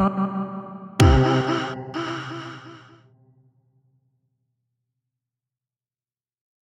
Uh-uh.